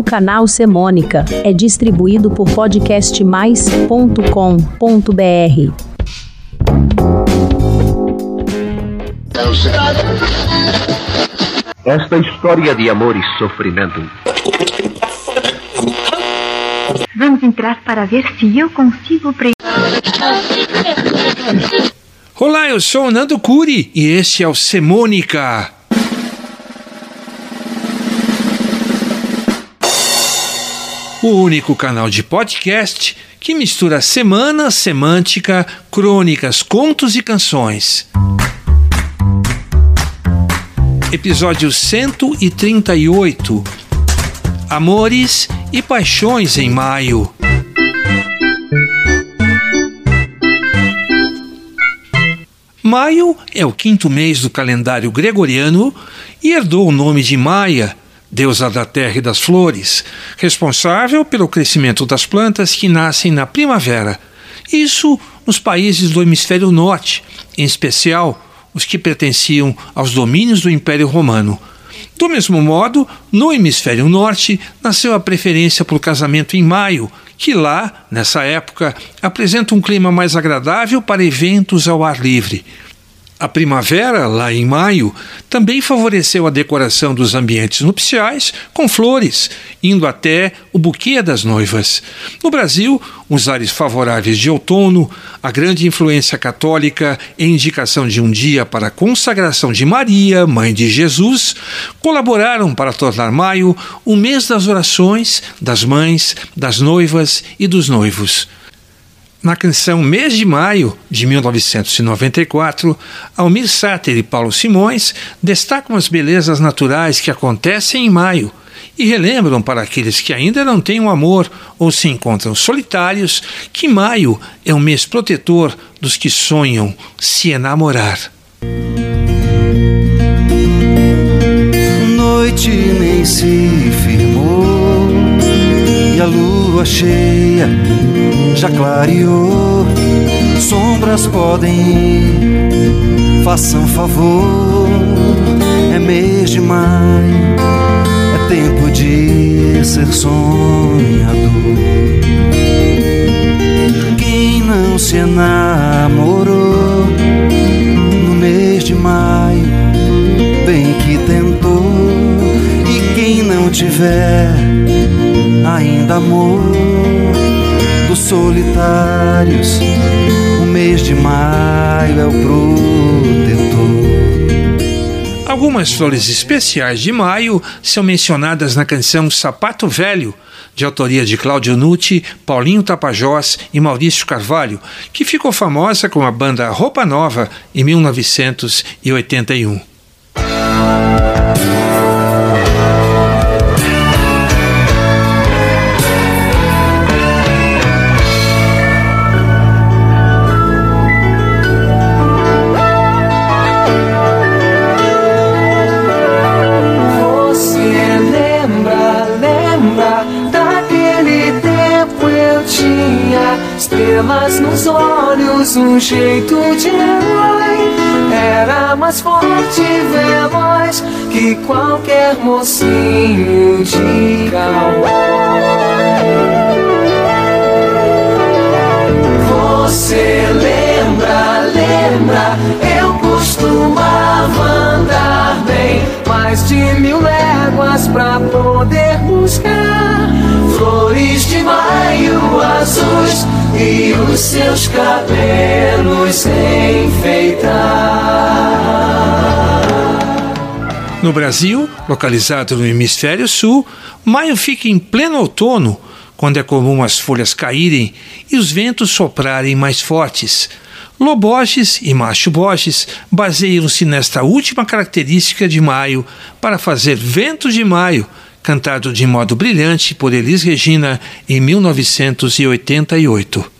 O canal Semônica é distribuído por podcastmais.com.br. Esta história de amor e sofrimento. Vamos entrar para ver se eu consigo pre... Olá, eu sou o Nando Curi e este é o Semônica. O único canal de podcast que mistura semana, semântica, crônicas, contos e canções. Episódio 138 Amores e Paixões em Maio. Maio é o quinto mês do calendário gregoriano e herdou o nome de Maia, deusa da terra e das flores, responsável pelo crescimento das plantas que nascem na primavera. Isso nos países do hemisfério norte, em especial os que pertenciam aos domínios do Império Romano. Do mesmo modo, no hemisfério norte, nasceu a preferência por casamento em maio, que lá, nessa época, apresenta um clima mais agradável para eventos ao ar livre. A primavera, lá em maio, também favoreceu a decoração dos ambientes nupciais com flores, indo até o buquê das noivas. No Brasil, os ares favoráveis de outono, a grande influência católica e indicação de um dia para a consagração de Maria, mãe de Jesus, colaboraram para tornar maio o mês das orações, das mães, das noivas e dos noivos. Na canção Mês de Maio, de 1994, Almir Sater e Paulo Simões destacam as belezas naturais que acontecem em maio e relembram para aqueles que ainda não têm um amor ou se encontram solitários que maio é um mês protetor dos que sonham se enamorar. Noite nem se firmou e a lua cheia já clareou, sombras podem ir, façam favor. É mês de maio, é tempo de ser sonhador. Quem não se enamorou no mês de maio, bem que tentou. E quem não tiver ainda amor dos solitários. O mês de maio é o protetor. Algumas flores especiais de maio são mencionadas na canção Sapato Velho, de autoria de Cláudio Nucci, Paulinho Tapajós e Maurício Carvalho, que ficou famosa com a banda Roupa Nova em 1981. Estrelas nos olhos, um jeito de herói. Era mais forte e veloz que qualquer mocinho de cowboy. Você lembra, lembra, eu costumava mais de mil léguas pra poder buscar flores de maio azuis e os seus cabelos enfeitar. No Brasil, localizado no hemisfério sul, maio fica em pleno outono, quando é comum as folhas caírem e os ventos soprarem mais fortes. Loborges e Macho Borges baseiam-se nesta última característica de maio para fazer Ventos de Maio, cantado de modo brilhante por Elis Regina em 1988.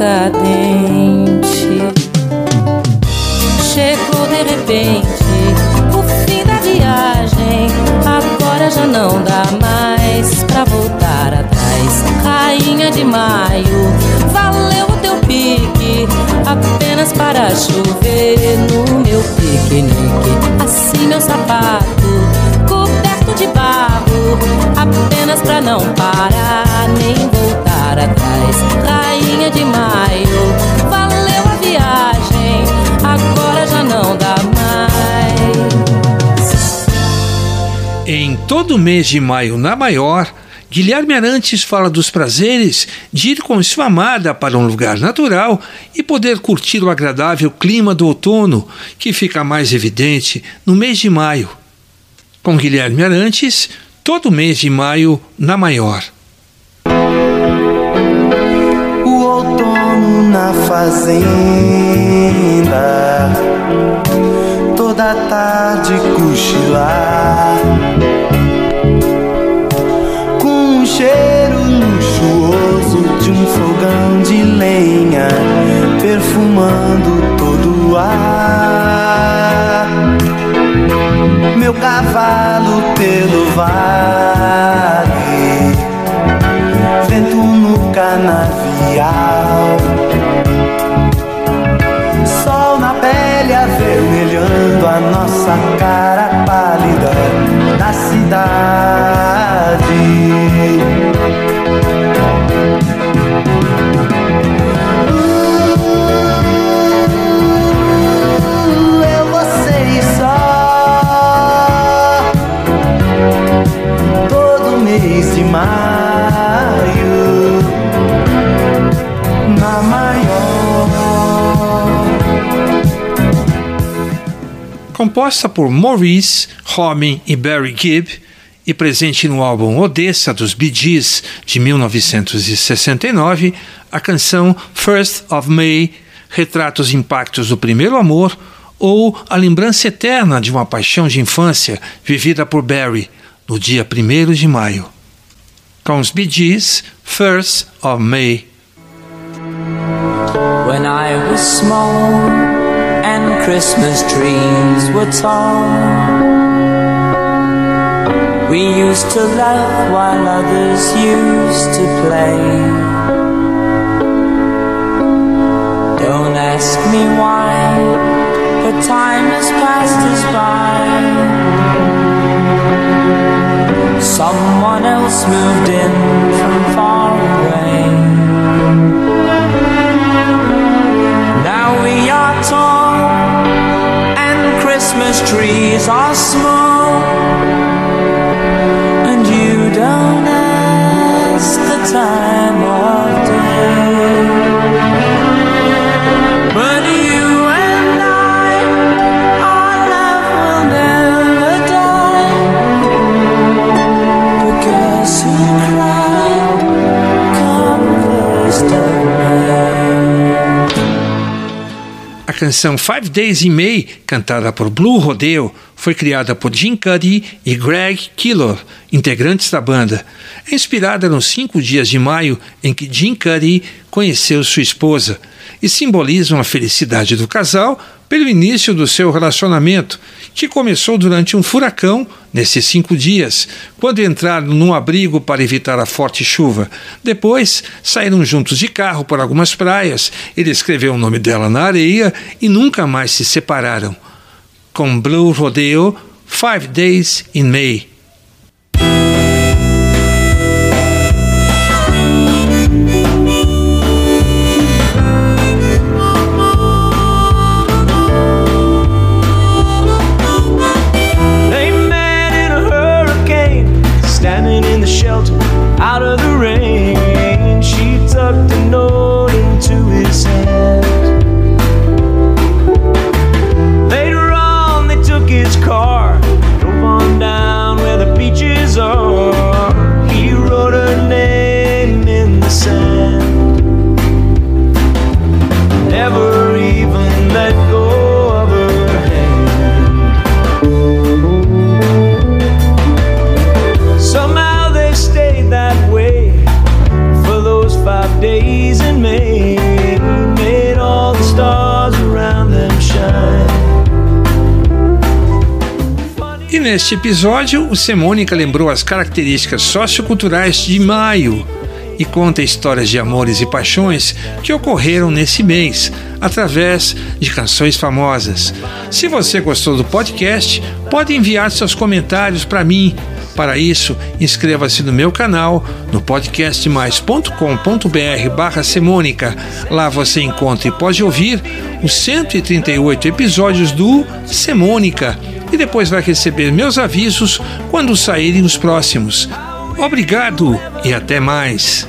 Rainha de maio, estrela cadente. chegou de repente o fim da viagem. Agora já não dá mais pra voltar atrás. Rainha de maio, valeu o teu pique apenas para chover no meu piquenique. Assim meu sapato coberto de barro, apenas pra não parar nem voltar atrás. Rainha de maio, valeu a viagem, agora já não dá mais. Em todo mês de maio, na maior, Guilherme Arantes fala dos prazeres de ir com sua amada para um lugar natural e poder curtir o agradável clima do outono, que fica mais evidente no mês de maio. Com Guilherme Arantes, todo mês de maio na maior. Na fazenda, toda tarde cochilar cheiro luxuoso de um fogão de lenha perfumando todo o ar. Meu cavalo pelo vale, a nossa cara pálida da cidade. Composta por Maurice, Robin e Barry Gibb e presente no álbum Odessa dos Bee Gees de 1969, a canção First of May retrata os impactos do primeiro amor ou a lembrança eterna de uma paixão de infância vivida por Barry no dia 1 de maio. Com os Bee Gees, First of May. When I was small and Christmas trees were tall. We used to laugh while others used to play. Don't ask me why, but time has passed us by. Someone else moved in from far away. Christmas trees are small, canção Five Days in May, cantada por Blue Rodeo, foi criada por Jim Cuddy e Greg Killor, integrantes da banda. É inspirada nos cinco dias de maio em que Jim Cuddy conheceu sua esposa e simbolizam a felicidade do casal pelo início do seu relacionamento, que começou durante um furacão nesses cinco dias, quando entraram num abrigo para evitar a forte chuva. Depois saíram juntos de carro por algumas praias. Ele escreveu o nome dela na areia e nunca mais se separaram. Com Blue Rodeo, Five Days in May. Neste episódio, o Semônica lembrou as características socioculturais de maio e conta histórias de amores e paixões que ocorreram nesse mês, através de canções famosas. Se você gostou do podcast, pode enviar seus comentários para mim. Para isso, inscreva-se no meu canal no podcastmais.com.br barra Semônica. Lá você encontra e pode ouvir os 138 episódios do Semônica e depois vai receber meus avisos quando saírem os próximos. Obrigado e até mais.